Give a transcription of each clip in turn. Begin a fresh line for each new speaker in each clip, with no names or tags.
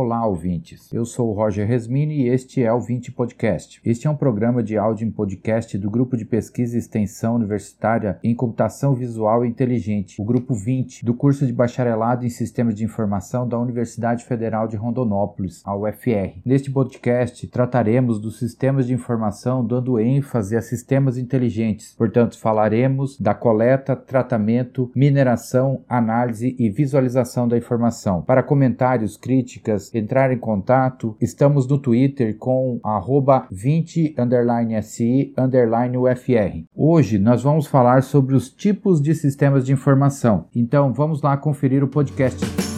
Olá, ouvintes. Eu sou o Roger Resmini e este é o 20 Podcast. Este é um programa de áudio em podcast do Grupo de Pesquisa e Extensão Universitária em Computação Visual e Inteligente, o Grupo 20, do curso de Bacharelado em Sistemas de Informação da Universidade Federal de Rondonópolis, a UFR. Neste podcast, trataremos dos sistemas de informação dando ênfase a sistemas inteligentes. Portanto, falaremos da coleta, tratamento, mineração, análise e visualização da informação. Para comentários, críticas, entrar em contato, estamos no Twitter com 20-SI-UFR. Hoje nós vamos falar sobre os tipos de sistemas de informação. Então vamos lá conferir o podcast.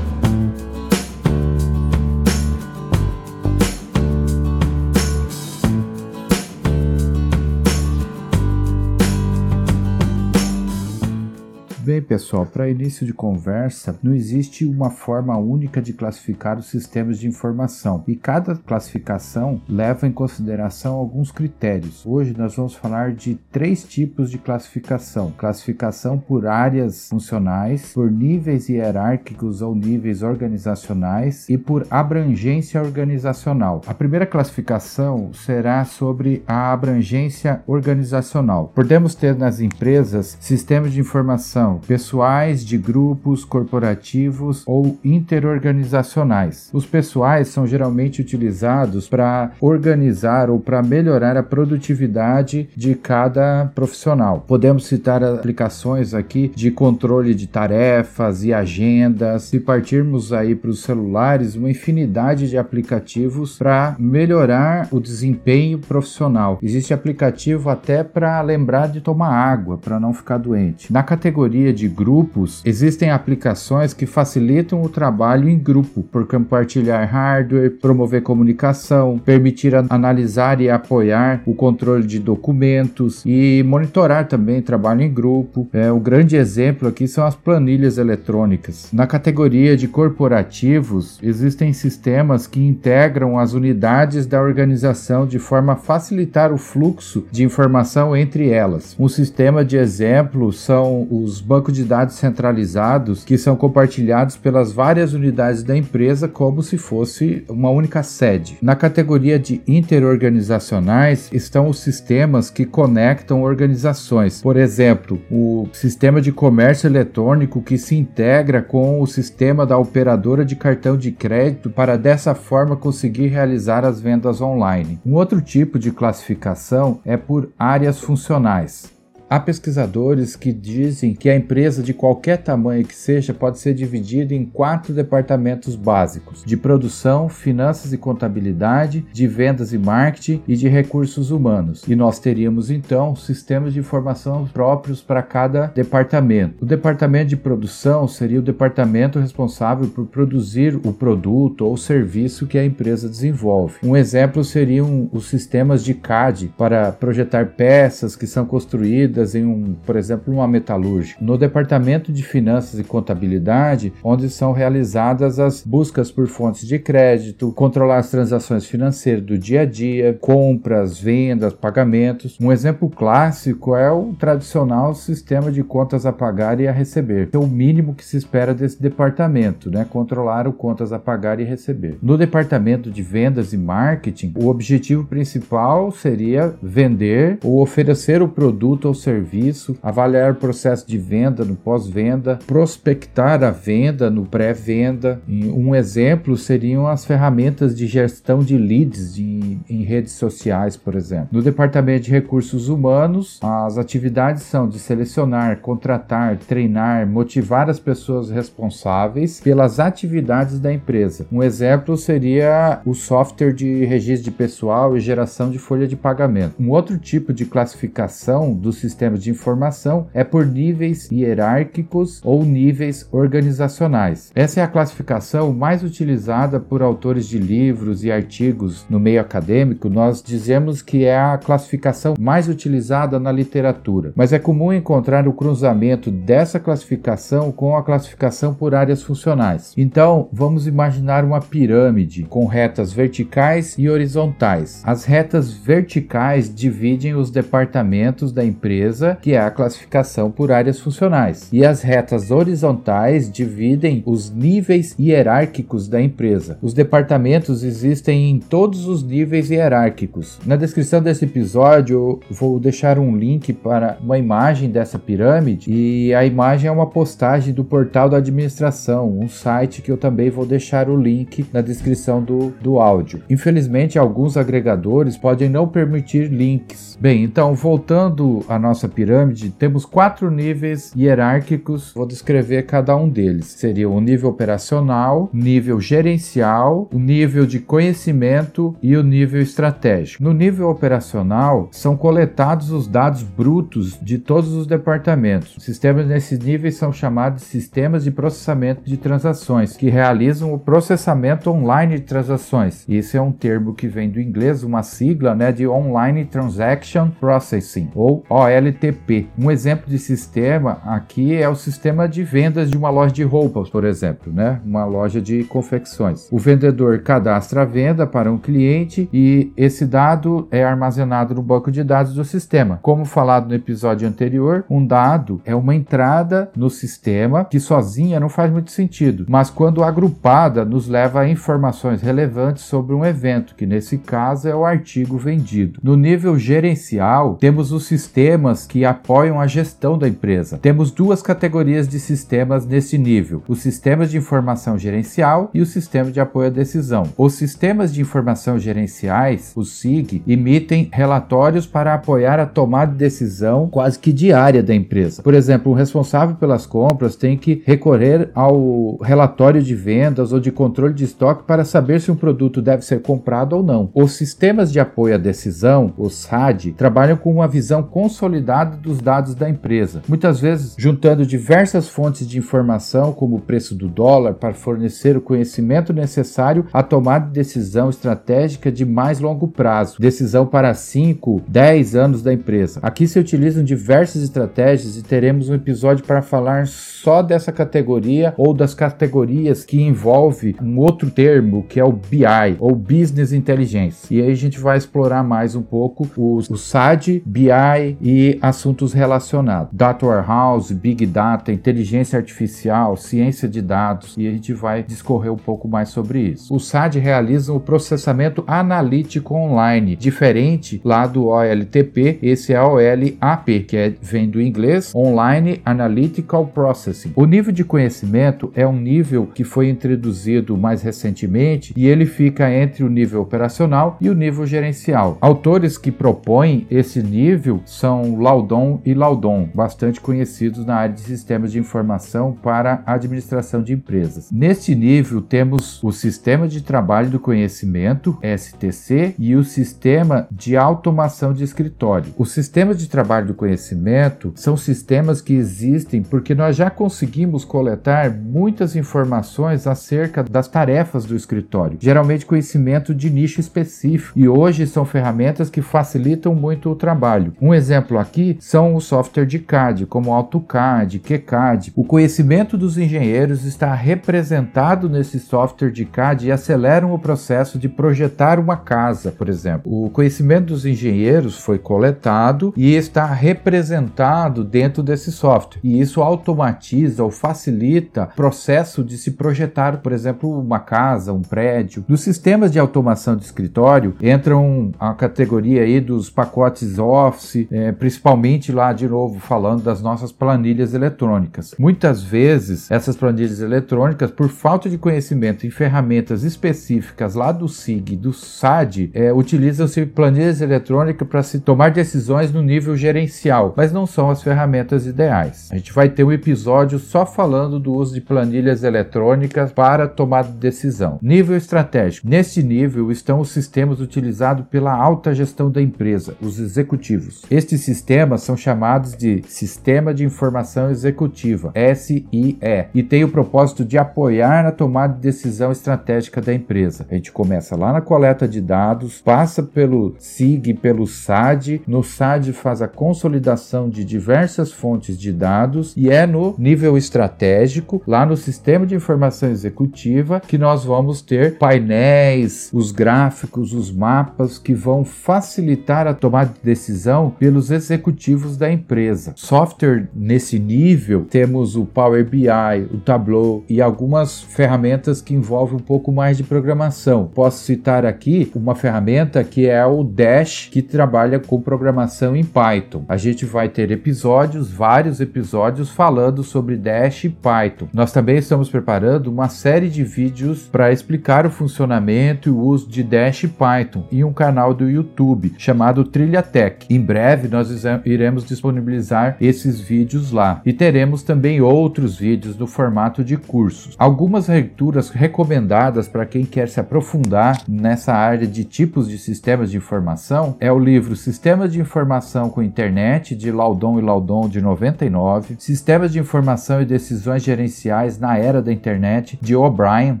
Bem, pessoal, para início de conversa, não existe uma forma única de classificar os sistemas de informação e cada classificação leva em consideração alguns critérios. Hoje nós vamos falar de três tipos de classificação: classificação por áreas funcionais, por níveis hierárquicos ou níveis organizacionais e por abrangência organizacional. A primeira classificação será sobre a abrangência organizacional. Podemos ter nas empresas sistemas de informação pessoais de grupos corporativos ou interorganizacionais. Os pessoais são geralmente utilizados para organizar ou para melhorar a produtividade de cada profissional. Podemos citar aplicações aqui de controle de tarefas e agendas. Se partirmos aí para os celulares, uma infinidade de aplicativos para melhorar o desempenho profissional. Existe aplicativo até para lembrar de tomar água, para não ficar doente. Na categoria de grupos, existem aplicações que facilitam o trabalho em grupo, por compartilhar hardware, promover comunicação, permitir analisar e apoiar o controle de documentos e monitorar também trabalho em grupo. É, um grande exemplo aqui são as planilhas eletrônicas. Na categoria de corporativos, existem sistemas que integram as unidades da organização de forma a facilitar o fluxo de informação entre elas. Um sistema de exemplo são os bancos banco de dados centralizados que são compartilhados pelas várias unidades da empresa como se fosse uma única sede. Na categoria de interorganizacionais estão os sistemas que conectam organizações. Por exemplo, o sistema de comércio eletrônico que se integra com o sistema da operadora de cartão de crédito para dessa forma conseguir realizar as vendas online. Um outro tipo de classificação é por áreas funcionais. Há pesquisadores que dizem que a empresa, de qualquer tamanho que seja, pode ser dividida em quatro departamentos básicos: de produção, finanças e contabilidade, de vendas e marketing e de recursos humanos. E nós teríamos então sistemas de informação próprios para cada departamento. O departamento de produção seria o departamento responsável por produzir o produto ou serviço que a empresa desenvolve. Um exemplo seriam os sistemas de CAD para projetar peças que são construídas em um, por exemplo, uma metalúrgica. No departamento de finanças e contabilidade, onde são realizadas as buscas por fontes de crédito, controlar as transações financeiras do dia a dia, compras, vendas, pagamentos. Um exemplo clássico é o tradicional sistema de contas a pagar e a receber. É o mínimo que se espera desse departamento, né? Controlar o contas a pagar e receber. No departamento de vendas e marketing, o objetivo principal seria vender ou oferecer o produto ou serviço, avaliar o processo de venda no pós-venda, prospectar a venda no pré-venda. Um exemplo seriam as ferramentas de gestão de leads de, em redes sociais, por exemplo. No departamento de recursos humanos, as atividades são de selecionar, contratar, treinar, motivar as pessoas responsáveis pelas atividades da empresa. Um exemplo seria o software de registro de pessoal e geração de folha de pagamento. Um outro tipo de classificação do sistema sistemas de informação é por níveis hierárquicos ou níveis organizacionais. Essa é a classificação mais utilizada por autores de livros e artigos no meio acadêmico. Nós dizemos que é a classificação mais utilizada na literatura, mas é comum encontrar o cruzamento dessa classificação com a classificação por áreas funcionais. Então, vamos imaginar uma pirâmide com retas verticais e horizontais. As retas verticais dividem os departamentos da empresa empresa, que é a classificação por áreas funcionais. E as retas horizontais dividem os níveis hierárquicos da empresa. Os departamentos existem em todos os níveis hierárquicos. Na descrição desse episódio, vou deixar um link para uma imagem dessa pirâmide e a imagem é uma postagem do portal da administração, um site que eu também vou deixar o link na descrição do, do áudio. Infelizmente, alguns agregadores podem não permitir links. Bem, então voltando à nossa pirâmide, temos quatro níveis hierárquicos. Vou descrever cada um deles. Seria o nível operacional, nível gerencial, o nível de conhecimento e o nível estratégico. No nível operacional, são coletados os dados brutos de todos os departamentos. Sistemas nesses níveis são chamados de sistemas de processamento de transações, que realizam o processamento online de transações. Esse é um termo que vem do inglês, uma sigla né, de Online Transaction Processing, ou OLTP. Um exemplo de sistema aqui é o sistema de vendas de uma loja de roupas, por exemplo, né? uma loja de confecções. O vendedor cadastra a venda para um cliente e esse dado é armazenado no banco de dados do sistema. Como falado no episódio anterior, um dado é uma entrada no sistema que sozinha não faz muito sentido, mas quando agrupada nos leva a informações relevantes sobre um evento, que nesse caso é o artigo vendido. No nível gerencial, temos os sistemas que apoiam a gestão da empresa. Temos duas categorias de sistemas nesse nível: os sistemas de informação gerencial e o sistema de apoio à decisão. Os sistemas de informação gerenciais, os SIG, emitem relatórios para apoiar a tomada de decisão quase que diária da empresa. Por exemplo, o responsável pelas compras tem que recorrer ao relatório de vendas ou de controle de estoque para saber se um produto deve ser comprado ou não. Os sistemas de apoio à decisão, os SAD, trabalham com uma visão consolidada dos dados da empresa, muitas vezes juntando diversas fontes de informação, como o preço do dólar, para fornecer o conhecimento necessário à tomada de decisão estratégica de mais longo prazo, decisão para 5, 10 anos da empresa. Aqui se utilizam diversas estratégias e teremos um episódio para falar só dessa categoria ou das categorias que envolve um outro termo que é o BI ou Business Intelligence. E aí a gente vai explorar mais um pouco os, o SAD, BI e assuntos relacionados. Data Warehouse, Big Data, inteligência artificial, ciência de dados e a gente vai discorrer um pouco mais sobre isso. O SAD realiza o processamento analítico online, diferente lá do OLTP, esse é OLAP, que é, vem do inglês Online Analytical Processing. O nível de conhecimento é um nível que foi introduzido mais recentemente e ele fica entre o nível operacional e o nível gerencial. Autores que propõem esse nível são Laudon e Laudon, bastante conhecidos na área de sistemas de informação para administração de empresas. Neste nível temos o Sistema de Trabalho do Conhecimento, STC, e o Sistema de Automação de Escritório. Os sistemas de trabalho do conhecimento são sistemas que existem porque nós já conseguimos coletar muitas informações acerca das tarefas do escritório, geralmente conhecimento de nicho específico, e hoje são ferramentas que facilitam muito o trabalho. Um exemplo aqui são o software de CAD, como AutoCAD, QCAD. O conhecimento dos engenheiros está representado nesse software de CAD e aceleram o processo de projetar uma casa, por exemplo. O conhecimento dos engenheiros foi coletado e está representado dentro desse software. E isso automatiza ou facilita o processo de se projetar, por exemplo, uma casa, um prédio. Nos sistemas de automação de escritório entram a categoria aí dos pacotes Office, é, principalmente lá de novo falando das nossas planilhas eletrônicas. Muitas vezes essas planilhas eletrônicas, por falta de conhecimento em ferramentas específicas lá do SIG, do SAD, é, utilizam-se planilhas eletrônicas para se tomar decisões no nível gerencial, mas não são as ferramentas ideais. A gente vai ter um episódio só falando do uso de planilhas eletrônicas para tomada de decisão. Nível estratégico. Neste nível estão os sistemas utilizados pela alta gestão da empresa, os executivos. Estes sistemas são chamados de Sistema de Informação Executiva, SIE, e tem o propósito de apoiar na tomada de decisão estratégica da empresa. A gente começa lá na coleta de dados, passa pelo SIG, pelo SAD, no SAD faz a consolidação de diversas fontes de dados e é no nível estratégico, lá no Sistema de Informação Executiva, que nós vamos ter painéis, os gráficos, os mapas que vão facilitar a tomada de decisão pelos executivos executivos da empresa. Software nesse nível, temos o Power BI, o Tableau e algumas ferramentas que envolvem um pouco mais de programação. Posso citar aqui uma ferramenta que é o Dash, que trabalha com programação em Python. A gente vai ter episódios, vários episódios falando sobre Dash e Python. Nós também estamos preparando uma série de vídeos para explicar o funcionamento e o uso de Dash e Python em um canal do YouTube chamado Trilha Tech. Em breve nós iremos disponibilizar esses vídeos lá e teremos também outros vídeos no formato de cursos. Algumas leituras recomendadas para quem quer se aprofundar nessa área de tipos de sistemas de informação é o livro Sistemas de Informação com Internet de Laudon e Laudon de 99, Sistemas de Informação e Decisões Gerenciais na Era da Internet de O'Brien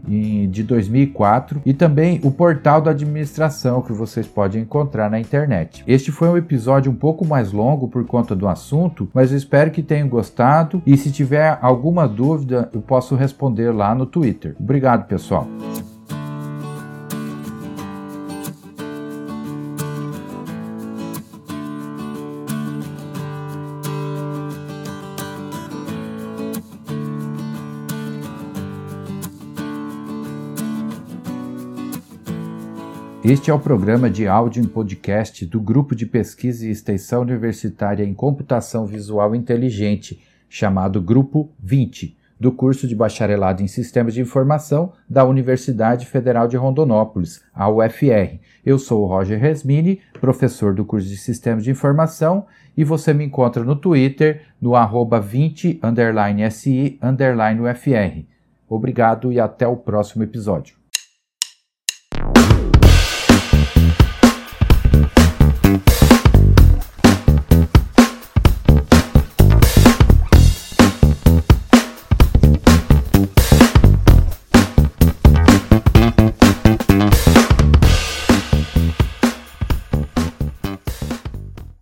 de 2004 e também o Portal da Administração que vocês podem encontrar na internet. Este foi um episódio um pouco mais longo por conta do assunto, mas eu espero que tenham gostado e se tiver alguma dúvida eu posso responder lá no Twitter. Obrigado, pessoal. Este é o programa de áudio em podcast do Grupo de Pesquisa e Extensão Universitária em Computação Visual Inteligente, chamado Grupo 20, do curso de Bacharelado em Sistemas de Informação da Universidade Federal de Rondonópolis, a UFR. Eu sou o Roger Resmini, professor do curso de Sistemas de Informação, e você me encontra no Twitter no arroba 20 underline SI underline UFR. Obrigado e até o próximo episódio.